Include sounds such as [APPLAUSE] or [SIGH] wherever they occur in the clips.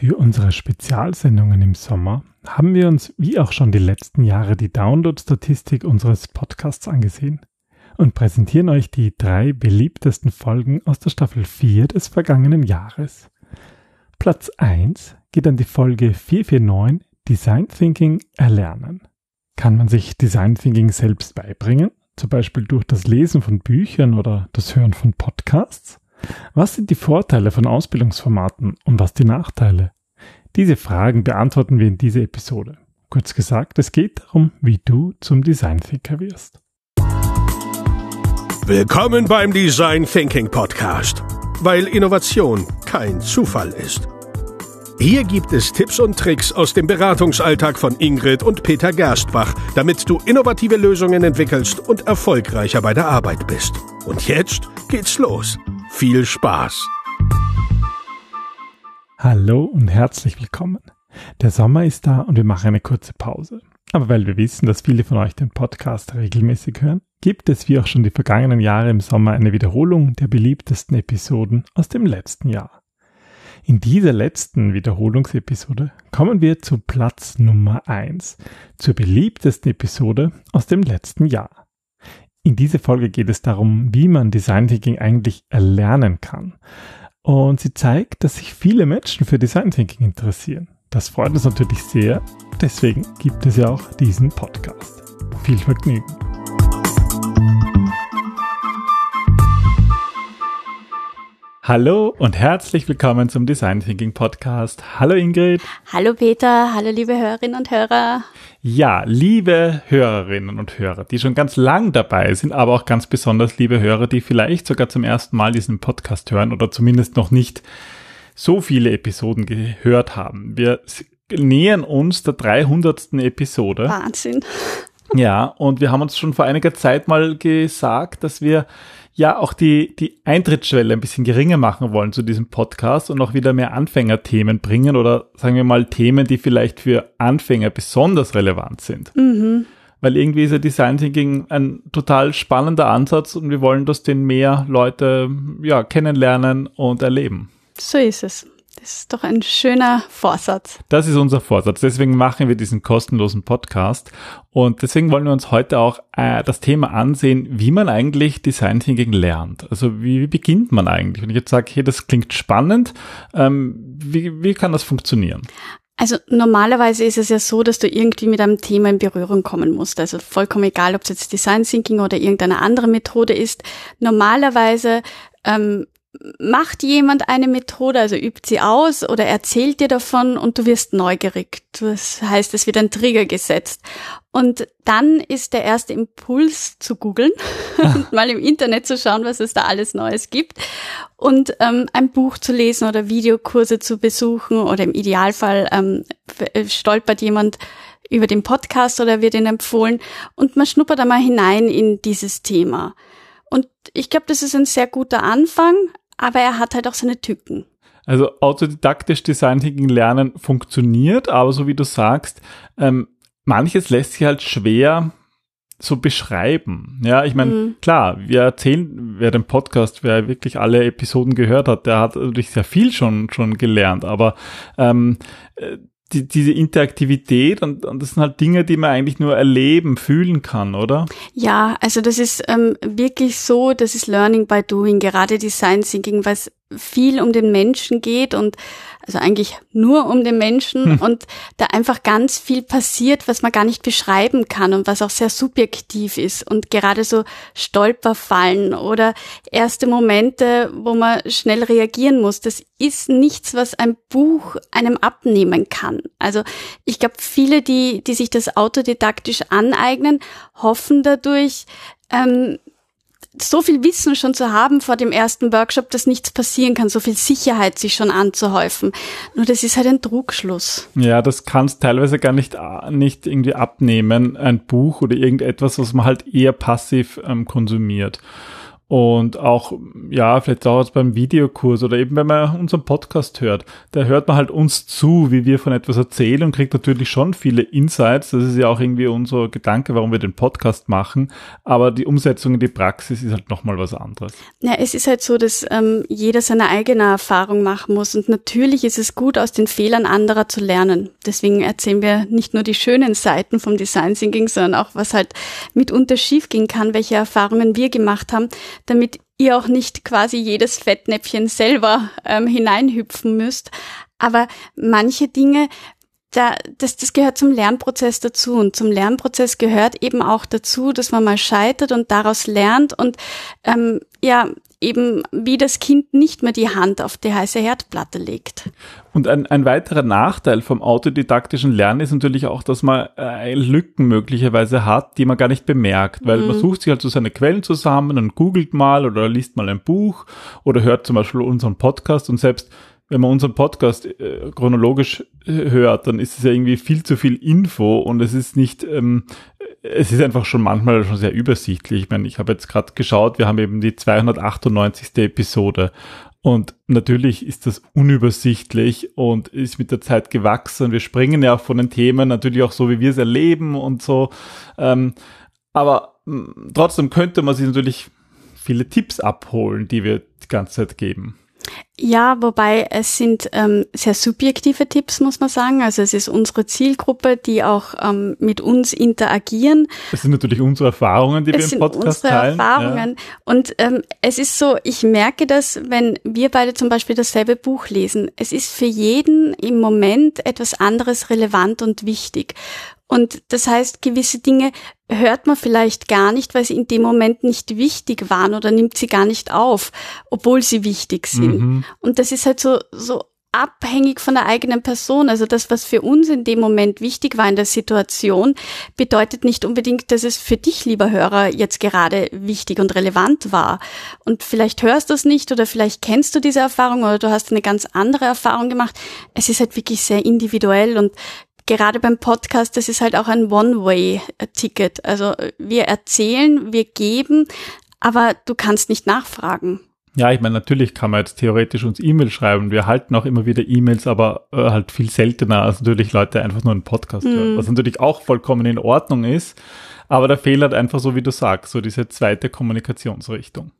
Für unsere Spezialsendungen im Sommer haben wir uns wie auch schon die letzten Jahre die Download-Statistik unseres Podcasts angesehen und präsentieren euch die drei beliebtesten Folgen aus der Staffel 4 des vergangenen Jahres. Platz 1 geht an die Folge 449 Design Thinking erlernen. Kann man sich Design Thinking selbst beibringen, zum Beispiel durch das Lesen von Büchern oder das Hören von Podcasts? Was sind die Vorteile von Ausbildungsformaten und was die Nachteile? Diese Fragen beantworten wir in dieser Episode. Kurz gesagt, es geht darum, wie du zum Design Thinker wirst. Willkommen beim Design Thinking Podcast, weil Innovation kein Zufall ist. Hier gibt es Tipps und Tricks aus dem Beratungsalltag von Ingrid und Peter Gerstbach, damit du innovative Lösungen entwickelst und erfolgreicher bei der Arbeit bist. Und jetzt geht's los. Viel Spaß! Hallo und herzlich willkommen. Der Sommer ist da und wir machen eine kurze Pause. Aber weil wir wissen, dass viele von euch den Podcast regelmäßig hören, gibt es wie auch schon die vergangenen Jahre im Sommer eine Wiederholung der beliebtesten Episoden aus dem letzten Jahr. In dieser letzten Wiederholungsepisode kommen wir zu Platz Nummer eins, zur beliebtesten Episode aus dem letzten Jahr. In dieser Folge geht es darum, wie man Design Thinking eigentlich erlernen kann. Und sie zeigt, dass sich viele Menschen für Design Thinking interessieren. Das freut uns natürlich sehr. Deswegen gibt es ja auch diesen Podcast. Viel Vergnügen. Hallo und herzlich willkommen zum Design Thinking Podcast. Hallo Ingrid. Hallo Peter, hallo liebe Hörerinnen und Hörer. Ja, liebe Hörerinnen und Hörer, die schon ganz lang dabei sind, aber auch ganz besonders liebe Hörer, die vielleicht sogar zum ersten Mal diesen Podcast hören oder zumindest noch nicht so viele Episoden gehört haben. Wir nähern uns der 300. Episode. Wahnsinn. Ja, und wir haben uns schon vor einiger Zeit mal gesagt, dass wir ja auch die, die Eintrittsschwelle ein bisschen geringer machen wollen zu diesem Podcast und auch wieder mehr Anfängerthemen bringen oder sagen wir mal Themen, die vielleicht für Anfänger besonders relevant sind. Mhm. Weil irgendwie ist ja Design Thinking ein total spannender Ansatz und wir wollen, dass den mehr Leute ja, kennenlernen und erleben. So ist es. Das ist doch ein schöner Vorsatz. Das ist unser Vorsatz. Deswegen machen wir diesen kostenlosen Podcast. Und deswegen wollen wir uns heute auch äh, das Thema ansehen, wie man eigentlich Design Thinking lernt. Also wie, wie beginnt man eigentlich? Wenn ich jetzt sage, hey, das klingt spannend, ähm, wie, wie kann das funktionieren? Also normalerweise ist es ja so, dass du irgendwie mit einem Thema in Berührung kommen musst. Also vollkommen egal, ob es jetzt Design Thinking oder irgendeine andere Methode ist. Normalerweise ähm, macht jemand eine Methode, also übt sie aus oder erzählt dir davon und du wirst neugierig. Das heißt, es wird ein Trigger gesetzt. Und dann ist der erste Impuls zu googeln [LAUGHS] und [LAUGHS] mal im Internet zu schauen, was es da alles Neues gibt und ähm, ein Buch zu lesen oder Videokurse zu besuchen oder im Idealfall ähm, stolpert jemand über den Podcast oder wird ihn empfohlen und man schnuppert einmal hinein in dieses Thema. Und ich glaube, das ist ein sehr guter Anfang, aber er hat halt auch seine Tücken. Also autodidaktisch Design Thinking lernen funktioniert, aber so wie du sagst, ähm, manches lässt sich halt schwer so beschreiben. Ja, ich meine, mhm. klar, wir erzählen, wer den Podcast, wer wirklich alle Episoden gehört hat, der hat natürlich sehr viel schon, schon gelernt, aber ähm, äh, die, diese Interaktivität und, und das sind halt Dinge, die man eigentlich nur erleben, fühlen kann, oder? Ja, also das ist ähm, wirklich so, das ist Learning by Doing, gerade Design Thinking, was viel um den Menschen geht und also eigentlich nur um den Menschen hm. und da einfach ganz viel passiert, was man gar nicht beschreiben kann und was auch sehr subjektiv ist und gerade so Stolperfallen oder erste Momente, wo man schnell reagieren muss, das ist nichts, was ein Buch einem abnehmen kann. Also ich glaube, viele, die, die sich das autodidaktisch aneignen, hoffen dadurch, ähm, so viel Wissen schon zu haben vor dem ersten Workshop, dass nichts passieren kann, so viel Sicherheit sich schon anzuhäufen. Nur das ist halt ein Trugschluss. Ja, das kannst teilweise gar nicht, äh, nicht irgendwie abnehmen, ein Buch oder irgendetwas, was man halt eher passiv ähm, konsumiert. Und auch, ja, vielleicht dauert es beim Videokurs oder eben wenn man unseren Podcast hört, da hört man halt uns zu, wie wir von etwas erzählen und kriegt natürlich schon viele Insights. Das ist ja auch irgendwie unser Gedanke, warum wir den Podcast machen. Aber die Umsetzung in die Praxis ist halt nochmal was anderes. Ja, es ist halt so, dass ähm, jeder seine eigene Erfahrung machen muss. Und natürlich ist es gut, aus den Fehlern anderer zu lernen. Deswegen erzählen wir nicht nur die schönen Seiten vom Design Thinking, sondern auch, was halt mitunter schiefgehen kann, welche Erfahrungen wir gemacht haben damit ihr auch nicht quasi jedes Fettnäpfchen selber ähm, hineinhüpfen müsst. Aber manche Dinge, da, das, das gehört zum Lernprozess dazu. Und zum Lernprozess gehört eben auch dazu, dass man mal scheitert und daraus lernt und ähm, ja, eben wie das Kind nicht mehr die Hand auf die heiße Herdplatte legt. Und ein, ein weiterer Nachteil vom autodidaktischen Lernen ist natürlich auch, dass man äh, Lücken möglicherweise hat, die man gar nicht bemerkt, weil mhm. man sucht sich halt so seine Quellen zusammen und googelt mal oder liest mal ein Buch oder hört zum Beispiel unseren Podcast und selbst wenn man unseren Podcast äh, chronologisch äh, hört, dann ist es ja irgendwie viel zu viel Info und es ist nicht, ähm, es ist einfach schon manchmal schon sehr übersichtlich. Ich meine, ich habe jetzt gerade geschaut, wir haben eben die 298. Episode und natürlich ist das unübersichtlich und ist mit der Zeit gewachsen. Wir springen ja auch von den Themen natürlich auch so, wie wir es erleben und so. Ähm, aber mh, trotzdem könnte man sich natürlich viele Tipps abholen, die wir die ganze Zeit geben. Ja, wobei es sind ähm, sehr subjektive Tipps, muss man sagen. Also es ist unsere Zielgruppe, die auch ähm, mit uns interagieren. Es sind natürlich unsere Erfahrungen, die es wir im Podcast unsere teilen. Erfahrungen. Ja. Und ähm, es ist so, ich merke das, wenn wir beide zum Beispiel dasselbe Buch lesen. Es ist für jeden im Moment etwas anderes relevant und wichtig. Und das heißt, gewisse Dinge hört man vielleicht gar nicht, weil sie in dem Moment nicht wichtig waren oder nimmt sie gar nicht auf, obwohl sie wichtig sind. Mhm. Und das ist halt so, so abhängig von der eigenen Person. Also das, was für uns in dem Moment wichtig war in der Situation, bedeutet nicht unbedingt, dass es für dich, lieber Hörer, jetzt gerade wichtig und relevant war. Und vielleicht hörst du es nicht oder vielleicht kennst du diese Erfahrung oder du hast eine ganz andere Erfahrung gemacht. Es ist halt wirklich sehr individuell und gerade beim Podcast, das ist halt auch ein One-Way-Ticket. Also wir erzählen, wir geben, aber du kannst nicht nachfragen. Ja, ich meine, natürlich kann man jetzt theoretisch uns E-Mail schreiben. Wir halten auch immer wieder E-Mails, aber äh, halt viel seltener, als natürlich Leute einfach nur einen Podcast mhm. hören. Was natürlich auch vollkommen in Ordnung ist. Aber der Fehler hat einfach so, wie du sagst, so diese zweite Kommunikationsrichtung.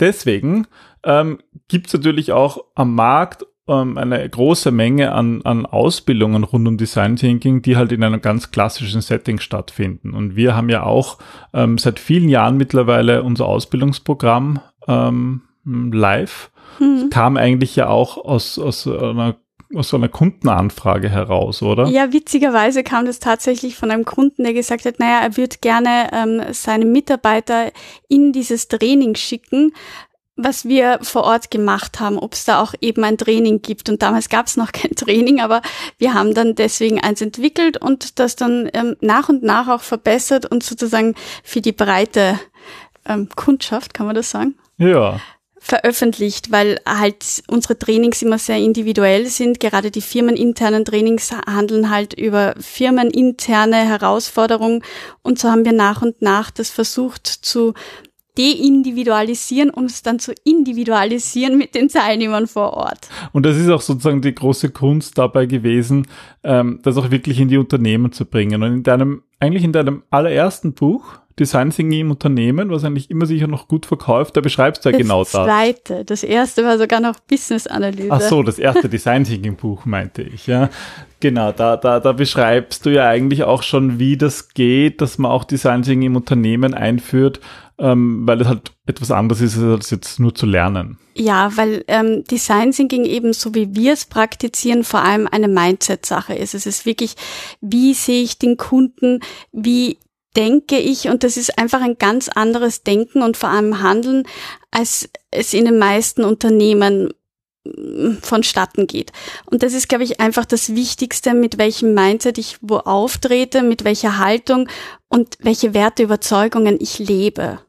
Deswegen ähm, gibt es natürlich auch am Markt ähm, eine große Menge an, an Ausbildungen rund um Design Thinking, die halt in einem ganz klassischen Setting stattfinden. Und wir haben ja auch ähm, seit vielen Jahren mittlerweile unser Ausbildungsprogramm ähm, live. Mhm. Kam eigentlich ja auch aus, aus einer aus so einer Kundenanfrage heraus, oder? Ja, witzigerweise kam das tatsächlich von einem Kunden, der gesagt hat, naja, er würde gerne ähm, seine Mitarbeiter in dieses Training schicken, was wir vor Ort gemacht haben, ob es da auch eben ein Training gibt. Und damals gab es noch [LAUGHS] kein Training, aber wir haben dann deswegen eins entwickelt und das dann ähm, nach und nach auch verbessert und sozusagen für die breite ähm, Kundschaft, kann man das sagen? Ja veröffentlicht, weil halt unsere Trainings immer sehr individuell sind. Gerade die firmeninternen Trainings handeln halt über firmeninterne Herausforderungen und so haben wir nach und nach das versucht zu deindividualisieren, um es dann zu individualisieren mit den Teilnehmern vor Ort. Und das ist auch sozusagen die große Kunst dabei gewesen, ähm, das auch wirklich in die Unternehmen zu bringen. Und in deinem, eigentlich in deinem allerersten Buch, Design Thinking im Unternehmen, was eigentlich immer sicher noch gut verkauft, da beschreibst du ja das genau das. Das zweite, das erste war sogar noch Business Analyse. Ach so, das erste Design Thinking Buch meinte ich, ja. Genau, da, da, da beschreibst du ja eigentlich auch schon, wie das geht, dass man auch Design Thinking im Unternehmen einführt, ähm, weil es halt etwas anderes ist, als jetzt nur zu lernen. Ja, weil ähm, Design Thinking eben so wie wir es praktizieren, vor allem eine Mindset-Sache ist. Es ist wirklich, wie sehe ich den Kunden, wie denke ich, und das ist einfach ein ganz anderes Denken und vor allem Handeln, als es in den meisten Unternehmen mm, vonstatten geht. Und das ist, glaube ich, einfach das Wichtigste, mit welchem Mindset ich wo auftrete, mit welcher Haltung und welche Werte, Überzeugungen ich lebe.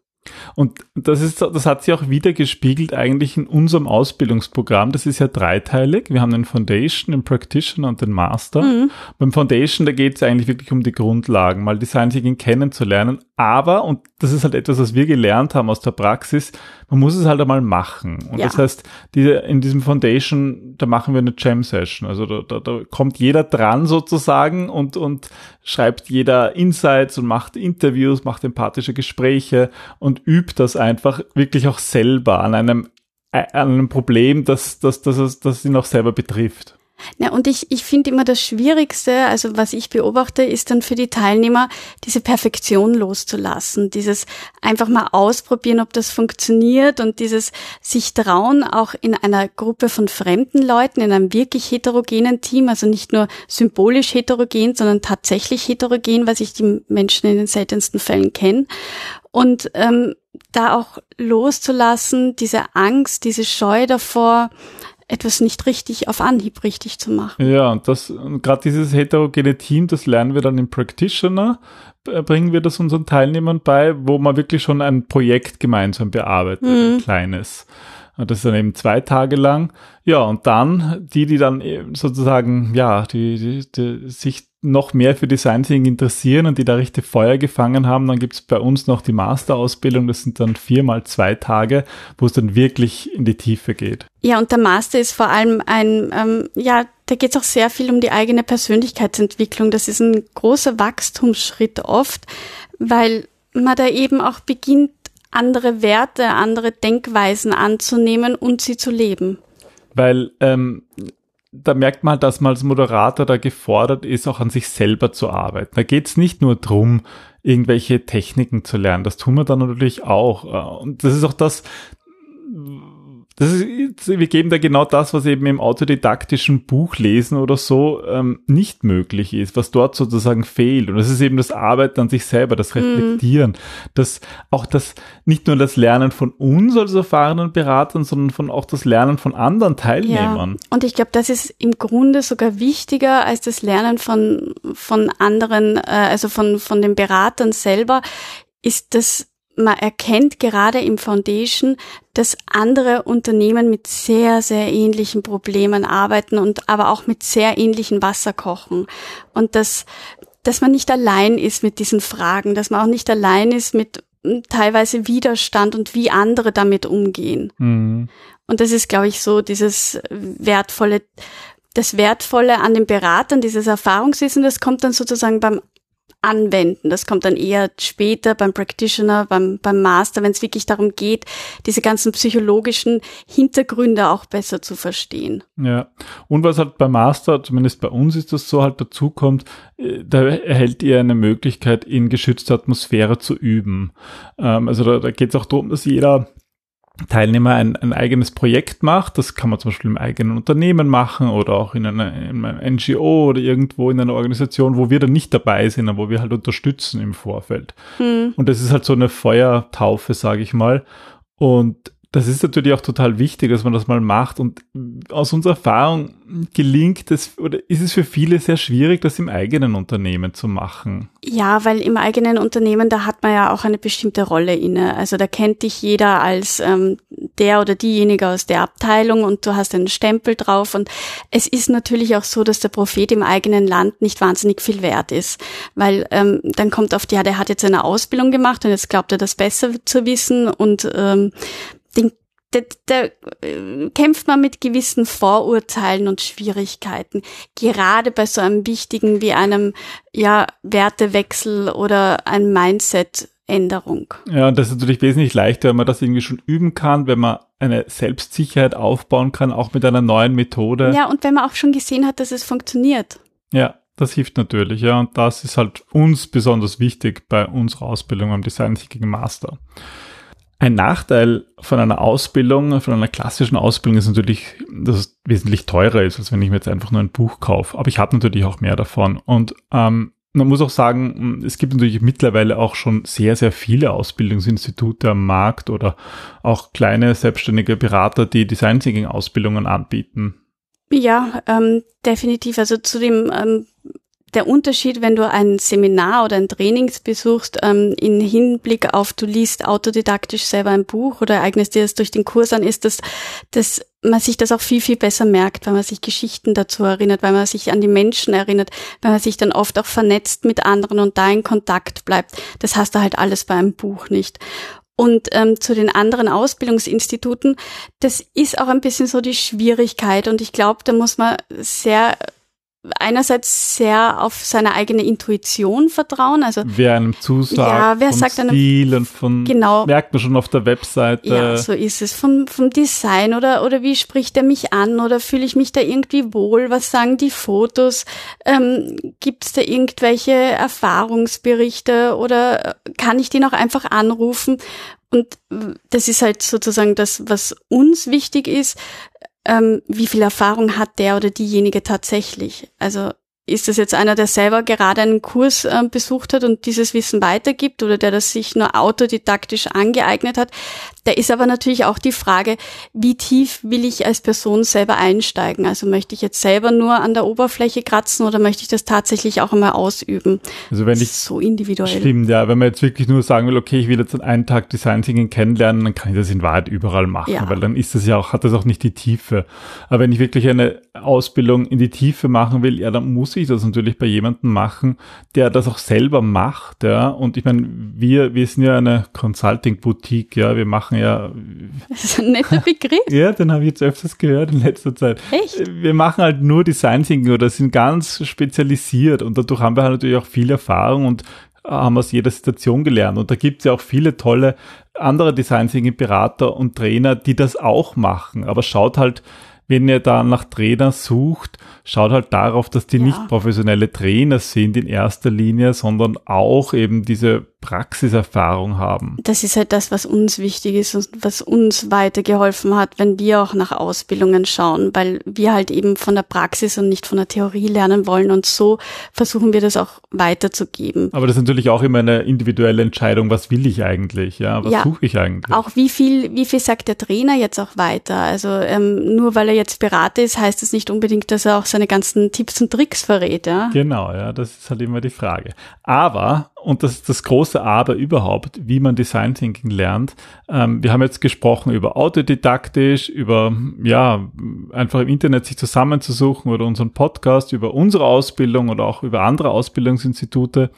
Und das ist, das hat sich auch wieder gespiegelt eigentlich in unserem Ausbildungsprogramm. Das ist ja dreiteilig. Wir haben den Foundation, den Practitioner und den Master. Mhm. Beim Foundation, da geht es eigentlich wirklich um die Grundlagen, mal Design Thinking kennenzulernen. Aber, und das ist halt etwas, was wir gelernt haben aus der Praxis, man muss es halt einmal machen. Und ja. das heißt, diese, in diesem Foundation, da machen wir eine Jam-Session. Also da, da, da kommt jeder dran sozusagen und, und schreibt jeder Insights und macht Interviews, macht empathische Gespräche und übt das einfach wirklich auch selber an einem, an einem Problem, das, das, das, das, das ihn auch selber betrifft. Ja, und ich, ich finde immer das Schwierigste, also was ich beobachte, ist dann für die Teilnehmer, diese Perfektion loszulassen, dieses einfach mal ausprobieren, ob das funktioniert und dieses sich trauen, auch in einer Gruppe von fremden Leuten, in einem wirklich heterogenen Team, also nicht nur symbolisch heterogen, sondern tatsächlich heterogen, was ich die Menschen in den seltensten Fällen kenne. Und ähm, da auch loszulassen, diese Angst, diese Scheu davor, etwas nicht richtig auf Anhieb richtig zu machen. Ja, und das, gerade dieses heterogene Team, das lernen wir dann im Practitioner, bringen wir das unseren Teilnehmern bei, wo man wirklich schon ein Projekt gemeinsam bearbeitet, mhm. ein kleines. Das ist dann eben zwei Tage lang. Ja, und dann die, die dann sozusagen, ja, die, die, die sich noch mehr für Design Thinking interessieren und die da richtig Feuer gefangen haben, dann gibt's bei uns noch die Masterausbildung. Das sind dann viermal zwei Tage, wo es dann wirklich in die Tiefe geht. Ja, und der Master ist vor allem ein, ähm, ja, da geht's auch sehr viel um die eigene Persönlichkeitsentwicklung. Das ist ein großer Wachstumsschritt oft, weil man da eben auch beginnt, andere Werte, andere Denkweisen anzunehmen und sie zu leben. Weil ähm, da merkt man, dass man als Moderator da gefordert ist, auch an sich selber zu arbeiten. Da geht es nicht nur drum, irgendwelche Techniken zu lernen. Das tun wir dann natürlich auch. Und das ist auch das, das ist, wir geben da genau das, was eben im autodidaktischen Buchlesen oder so ähm, nicht möglich ist, was dort sozusagen fehlt. Und das ist eben das Arbeiten an sich selber, das mhm. Reflektieren, mm. das auch das nicht nur das Lernen von uns als erfahrenen Beratern, sondern von auch das Lernen von anderen Teilnehmern. Ja. Und ich glaube, das ist im Grunde sogar wichtiger als das Lernen von von anderen, äh, also von von den Beratern selber, ist das man erkennt gerade im Foundation, dass andere Unternehmen mit sehr, sehr ähnlichen Problemen arbeiten und aber auch mit sehr ähnlichen Wasserkochen. Und dass, dass man nicht allein ist mit diesen Fragen, dass man auch nicht allein ist mit hm, teilweise Widerstand und wie andere damit umgehen. Mhm. Und das ist, glaube ich, so dieses wertvolle, das Wertvolle an den Beratern, dieses Erfahrungswissen, das kommt dann sozusagen beim anwenden. Das kommt dann eher später beim Practitioner, beim, beim Master, wenn es wirklich darum geht, diese ganzen psychologischen Hintergründe auch besser zu verstehen. Ja, und was halt beim Master, zumindest bei uns ist das so, halt dazu kommt, äh, da erhält ihr eine Möglichkeit, in geschützter Atmosphäre zu üben. Ähm, also da, da geht es auch darum, dass jeder Teilnehmer ein, ein eigenes Projekt macht. Das kann man zum Beispiel im eigenen Unternehmen machen oder auch in, einer, in einem NGO oder irgendwo in einer Organisation, wo wir dann nicht dabei sind, aber wo wir halt unterstützen im Vorfeld. Hm. Und das ist halt so eine Feuertaufe, sage ich mal. Und das ist natürlich auch total wichtig, dass man das mal macht. Und aus unserer Erfahrung gelingt es oder ist es für viele sehr schwierig, das im eigenen Unternehmen zu machen. Ja, weil im eigenen Unternehmen, da hat man ja auch eine bestimmte Rolle inne. Also da kennt dich jeder als ähm, der oder diejenige aus der Abteilung und du hast einen Stempel drauf. Und es ist natürlich auch so, dass der Prophet im eigenen Land nicht wahnsinnig viel wert ist. Weil ähm, dann kommt oft, ja, der hat jetzt eine Ausbildung gemacht und jetzt glaubt er das besser zu wissen und ähm, den, da, da äh, kämpft man mit gewissen Vorurteilen und Schwierigkeiten. Gerade bei so einem wichtigen wie einem ja Wertewechsel oder ein Mindset. Änderung. Ja, und das ist natürlich wesentlich leichter, wenn man das irgendwie schon üben kann, wenn man eine Selbstsicherheit aufbauen kann, auch mit einer neuen Methode. Ja, und wenn man auch schon gesehen hat, dass es funktioniert. Ja, das hilft natürlich, ja. Und das ist halt uns besonders wichtig bei unserer Ausbildung am Design Thinking Master. Ein Nachteil von einer Ausbildung, von einer klassischen Ausbildung ist natürlich, dass es wesentlich teurer ist, als wenn ich mir jetzt einfach nur ein Buch kaufe. Aber ich habe natürlich auch mehr davon. Und ähm, man muss auch sagen, es gibt natürlich mittlerweile auch schon sehr, sehr viele Ausbildungsinstitute am Markt oder auch kleine selbstständige Berater, die Design Thinking Ausbildungen anbieten. Ja, ähm, definitiv. Also zu dem ähm, der Unterschied, wenn du ein Seminar oder ein Trainings besuchst, ähm, in Hinblick auf, du liest autodidaktisch selber ein Buch oder eignest dir das durch den Kurs an, ist das, dass man sich das auch viel, viel besser merkt, weil man sich Geschichten dazu erinnert, weil man sich an die Menschen erinnert, weil man sich dann oft auch vernetzt mit anderen und da in Kontakt bleibt. Das hast du halt alles bei einem Buch nicht. Und ähm, zu den anderen Ausbildungsinstituten, das ist auch ein bisschen so die Schwierigkeit. Und ich glaube, da muss man sehr einerseits sehr auf seine eigene Intuition vertrauen. Also wer einem zusagt, ja, wer sagt Stil einem, und von genau, merkt man schon auf der Webseite. Ja, so ist es. Vom, vom Design oder oder wie spricht er mich an oder fühle ich mich da irgendwie wohl? Was sagen die Fotos? Ähm, Gibt es da irgendwelche Erfahrungsberichte oder kann ich die noch einfach anrufen? Und das ist halt sozusagen das, was uns wichtig ist ähm, wie viel Erfahrung hat der oder diejenige tatsächlich. Also ist das jetzt einer, der selber gerade einen Kurs äh, besucht hat und dieses Wissen weitergibt oder der das sich nur autodidaktisch angeeignet hat? Da ist aber natürlich auch die Frage, wie tief will ich als Person selber einsteigen? Also möchte ich jetzt selber nur an der Oberfläche kratzen oder möchte ich das tatsächlich auch einmal ausüben? Also wenn ich so individuell. Stimmt, ja. Wenn man jetzt wirklich nur sagen will, okay, ich will jetzt einen Tag Design Thinking kennenlernen, dann kann ich das in Wahrheit überall machen, ja. weil dann ist das ja auch, hat das auch nicht die Tiefe. Aber wenn ich wirklich eine Ausbildung in die Tiefe machen will, ja, dann muss ich das natürlich bei jemandem machen, der das auch selber macht, ja. Und ich meine, wir, wir sind ja eine Consulting Boutique, ja. Wir machen ja. [LAUGHS] Das ist ein netter Begriff. ja, den habe ich jetzt öfters gehört in letzter Zeit. Echt? Wir machen halt nur Design Thinking oder sind ganz spezialisiert und dadurch haben wir halt natürlich auch viel Erfahrung und haben aus jeder Situation gelernt. Und da gibt es ja auch viele tolle andere Design Thinking Berater und Trainer, die das auch machen. Aber schaut halt, wenn ihr da nach Trainern sucht, schaut halt darauf, dass die ja. nicht professionelle Trainer sind in erster Linie, sondern auch eben diese Praxiserfahrung haben. Das ist halt das, was uns wichtig ist und was uns weitergeholfen hat, wenn wir auch nach Ausbildungen schauen, weil wir halt eben von der Praxis und nicht von der Theorie lernen wollen und so versuchen wir das auch weiterzugeben. Aber das ist natürlich auch immer eine individuelle Entscheidung, was will ich eigentlich, ja, was ja, suche ich eigentlich? Auch wie viel, wie viel sagt der Trainer jetzt auch weiter? Also ähm, nur weil er jetzt Berater ist, heißt das nicht unbedingt, dass er auch seine ganzen Tipps und Tricks verrät, ja? Genau, ja, das ist halt immer die Frage. Aber und das ist das große Aber überhaupt, wie man Design Thinking lernt. Ähm, wir haben jetzt gesprochen über autodidaktisch, über, ja, einfach im Internet sich zusammenzusuchen oder unseren Podcast, über unsere Ausbildung oder auch über andere Ausbildungsinstitute.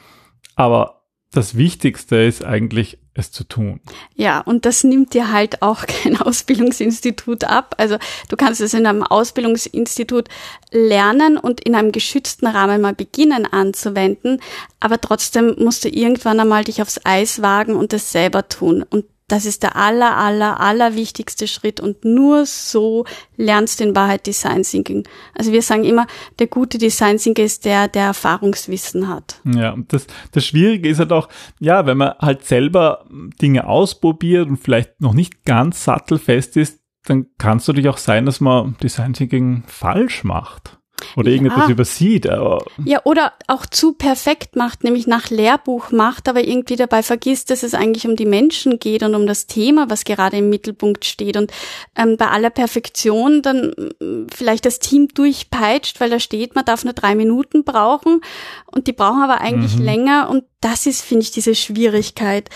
Aber das Wichtigste ist eigentlich, es zu tun. Ja, und das nimmt dir halt auch [LAUGHS] kein Ausbildungsinstitut ab. Also du kannst es in einem Ausbildungsinstitut lernen und in einem geschützten Rahmen mal beginnen anzuwenden, aber trotzdem musst du irgendwann einmal dich aufs Eis wagen und es selber tun. Und das ist der aller, aller, aller wichtigste Schritt und nur so lernst du in Wahrheit Design Thinking. Also wir sagen immer, der gute Design Thinker ist der, der Erfahrungswissen hat. Ja, und das, das Schwierige ist halt auch, ja, wenn man halt selber Dinge ausprobiert und vielleicht noch nicht ganz sattelfest ist, dann kann es natürlich auch sein, dass man Design Thinking falsch macht. Oder ja. irgendetwas übersieht. Aber ja, oder auch zu perfekt macht, nämlich nach Lehrbuch macht, aber irgendwie dabei vergisst, dass es eigentlich um die Menschen geht und um das Thema, was gerade im Mittelpunkt steht. Und ähm, bei aller Perfektion dann mm, vielleicht das Team durchpeitscht, weil da steht, man darf nur drei Minuten brauchen und die brauchen aber eigentlich mhm. länger. Und das ist, finde ich, diese Schwierigkeit.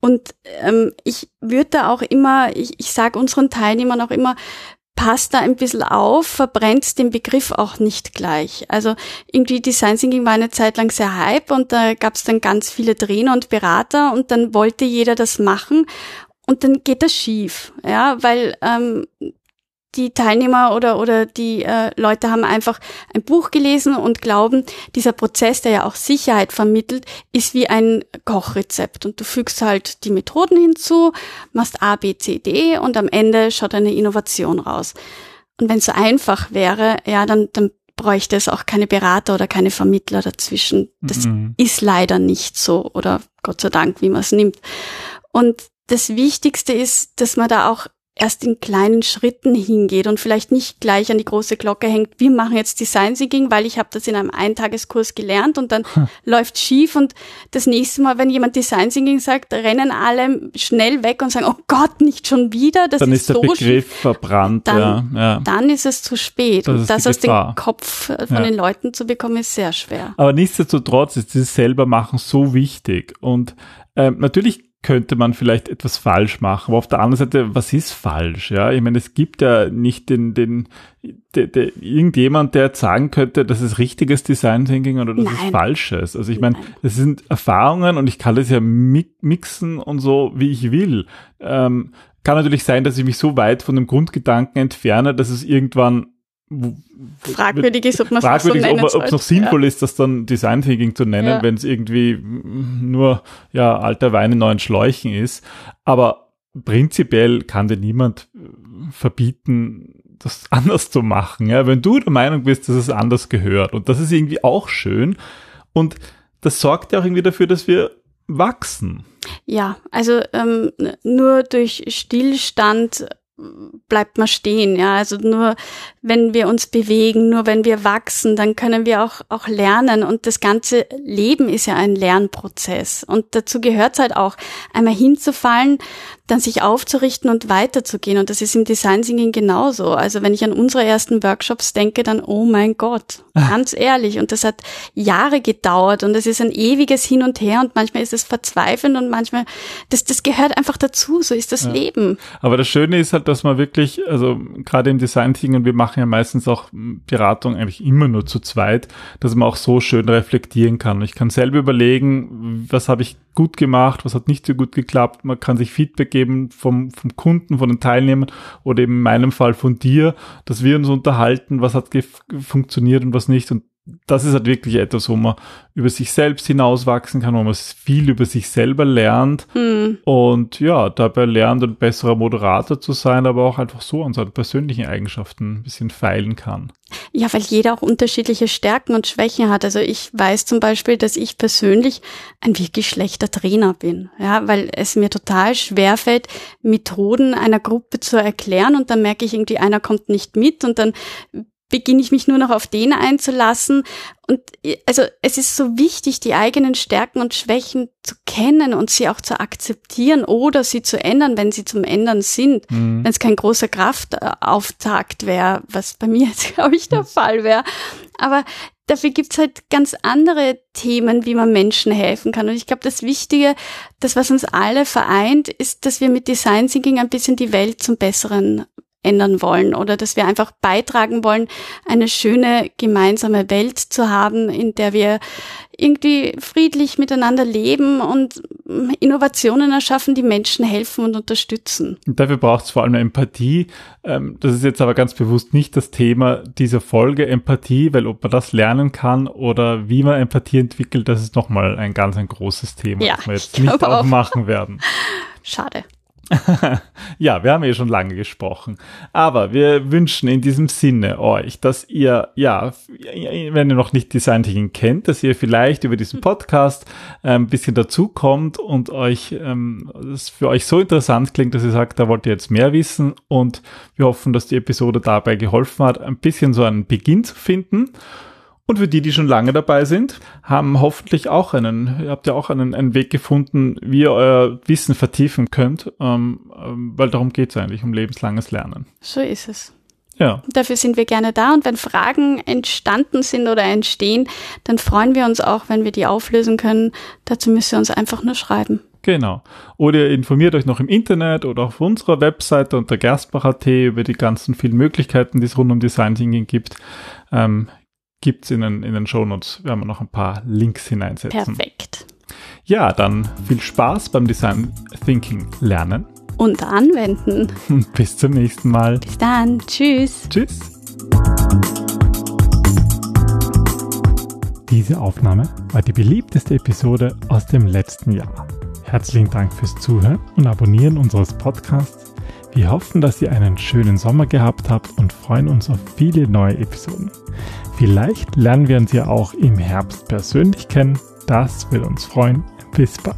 Und ähm, ich würde da auch immer, ich, ich sage unseren Teilnehmern auch immer, passt da ein bisschen auf, verbrennt den Begriff auch nicht gleich. Also irgendwie Design Thinking war eine Zeit lang sehr hype und da gab es dann ganz viele Trainer und Berater und dann wollte jeder das machen und dann geht das schief, ja, weil ähm, die Teilnehmer oder, oder die äh, Leute haben einfach ein Buch gelesen und glauben, dieser Prozess, der ja auch Sicherheit vermittelt, ist wie ein Kochrezept. Und du fügst halt die Methoden hinzu, machst A, B, C, D und am Ende schaut eine Innovation raus. Und wenn es so einfach wäre, ja, dann, dann bräuchte es auch keine Berater oder keine Vermittler dazwischen. Das mhm. ist leider nicht so oder Gott sei Dank, wie man es nimmt. Und das Wichtigste ist, dass man da auch erst in kleinen Schritten hingeht und vielleicht nicht gleich an die große Glocke hängt, wir machen jetzt Design Thinking, weil ich habe das in einem Eintageskurs gelernt und dann hm. läuft schief und das nächste Mal, wenn jemand Design Thinking sagt, rennen alle schnell weg und sagen, oh Gott, nicht schon wieder, das dann ist, ist der so Begriff schief. verbrannt. Dann, ja, ja. dann ist es zu spät Das und das aus dem Kopf äh, von Ja. den Leuten zu bekommen, ist sehr schwer. Aber nichtsdestotrotz ist dieses Selbermachen so wichtig. Und ähm, natürlich könnte man vielleicht etwas falsch machen, aber auf der anderen Seite, was ist falsch? Ja, ich meine, es gibt ja nicht den, den, de, de, irgendjemand, der jetzt sagen könnte, das ist richtiges Design Thinking oder das ist Nein. falsches. Also ich meine, das sind Erfahrungen und ich kann das ja mi mixen und so, wie ich will. Ähm, kann natürlich sein, dass ich mich so weit von dem Grundgedanken entferne, dass es irgendwann Fragwürdig ist, ob man es so ist, ob nennen ob es noch sinnvoll ist, das dann Design Thinking zu nennen, Ja. wenn es irgendwie nur ja alter Wein in neuen Schläuchen ist. Aber prinzipiell kann dir niemand äh, verbieten, das [LAUGHS] anders zu machen. Ja? Wenn du der Meinung bist, dass es anders gehört. Und das ist irgendwie auch schön. Und das sorgt ja auch irgendwie dafür, dass wir wachsen. Ja, also ähm, nur durch Stillstand bleibt man stehen, ja. Also nur wenn wir uns bewegen, nur wenn wir wachsen, dann können wir auch, auch lernen. Und das ganze Leben ist ja ein Lernprozess. Und dazu gehört es halt auch, einmal hinzufallen, dann sich aufzurichten und weiterzugehen. Und das ist im Design Thinking genauso. Also wenn ich an unsere ersten Workshops denke, dann, oh mein Gott, ganz ehrlich. Und das hat Jahre gedauert und es ist ein ewiges Hin und Her und manchmal ist es verzweifelnd und manchmal, das, das gehört einfach dazu. So ist das Leben. Aber das Schöne ist halt, dass man wirklich, also gerade im Design Thinking, und wir machen ja meistens auch Beratung eigentlich immer nur zu zweit, dass man auch so schön reflektieren kann. Ich kann selber überlegen, was habe ich gut gemacht, was hat nicht so gut geklappt. Man kann sich Feedback geben vom, vom Kunden, von den Teilnehmern oder eben in meinem Fall von dir, dass wir uns unterhalten, was hat funktioniert und was nicht. Und das ist halt wirklich etwas, wo man über sich selbst hinauswachsen kann, wo man viel über sich selber lernt Hm. und ja, dabei lernt, ein besserer Moderator zu sein, aber auch einfach so an seinen persönlichen Eigenschaften ein bisschen feilen kann. Ja, weil jeder auch unterschiedliche Stärken und Schwächen hat. Also ich weiß zum Beispiel, dass ich persönlich ein wirklich schlechter Trainer bin. Ja, weil es mir total schwerfällt, Methoden einer Gruppe zu erklären und dann merke ich irgendwie, einer kommt nicht mit und dann beginne ich mich nur noch auf den einzulassen. Und also es ist so wichtig, die eigenen Stärken und Schwächen zu kennen und sie auch zu akzeptieren oder sie zu ändern, wenn sie zum Ändern sind. Wenn es kein großer Kraftauftakt wäre, was bei mir jetzt, [LAUGHS] glaube ich, der Fall wäre. Aber dafür gibt's halt ganz andere Themen, wie man Menschen helfen kann. Und ich glaube, das Wichtige, das, was uns alle vereint, ist, dass wir mit Design Thinking ein bisschen die Welt zum Besseren ändern wollen oder dass wir einfach beitragen wollen, eine schöne gemeinsame Welt zu haben, in der wir irgendwie friedlich miteinander leben und Innovationen erschaffen, die Menschen helfen und unterstützen. Und dafür braucht es vor allem Empathie. Ähm, das ist jetzt aber ganz bewusst nicht das Thema dieser Folge Empathie, weil ob man das lernen kann oder wie man Empathie entwickelt, das ist nochmal ein ganz ein großes Thema, Ja, das wir jetzt ich nicht auch. aufmachen werden. [LAUGHS] Schade. [LAUGHS] ja, wir haben eh schon lange gesprochen. Aber wir wünschen in diesem Sinne euch, dass ihr, ja, wenn ihr noch nicht Design Thinking kennt, dass ihr vielleicht über diesen Podcast ein bisschen dazukommt und euch, ähm, es für euch so interessant klingt, dass ihr sagt, da wollt ihr jetzt mehr wissen und wir hoffen, dass die Episode dabei geholfen hat, ein bisschen so einen Beginn zu finden. Und für die, die schon lange dabei sind, haben hoffentlich auch einen, ihr habt ja auch einen, einen Weg gefunden, wie ihr euer Wissen vertiefen könnt, ähm, ähm, weil darum geht es eigentlich, um lebenslanges Lernen. So ist es. Ja, Dafür sind wir gerne da und wenn Fragen entstanden sind oder entstehen, dann freuen wir uns auch, wenn wir die auflösen können. Dazu müsst ihr uns einfach nur schreiben. genau. Oder ihr informiert euch noch im Internet oder auf unserer Webseite unter gerstbach.at über die ganzen vielen Möglichkeiten, die es rund um Design Thinking gibt. Ähm, gibt's in den, in den Shownotes. Wir haben noch ein paar Links hineinsetzen. Perfekt. Ja, dann viel Spaß beim Design Thinking lernen Und anwenden. und bis zum nächsten Mal. Bis dann. Tschüss. Tschüss. Diese Aufnahme war die beliebteste Episode aus dem letzten Jahr. Herzlichen Dank fürs Zuhören und Abonnieren unseres Podcasts. Wir hoffen, dass ihr einen schönen Sommer gehabt habt und freuen uns auf viele neue Episoden. Vielleicht lernen wir uns ja auch im Herbst persönlich kennen. Das wird uns freuen. Bis bald.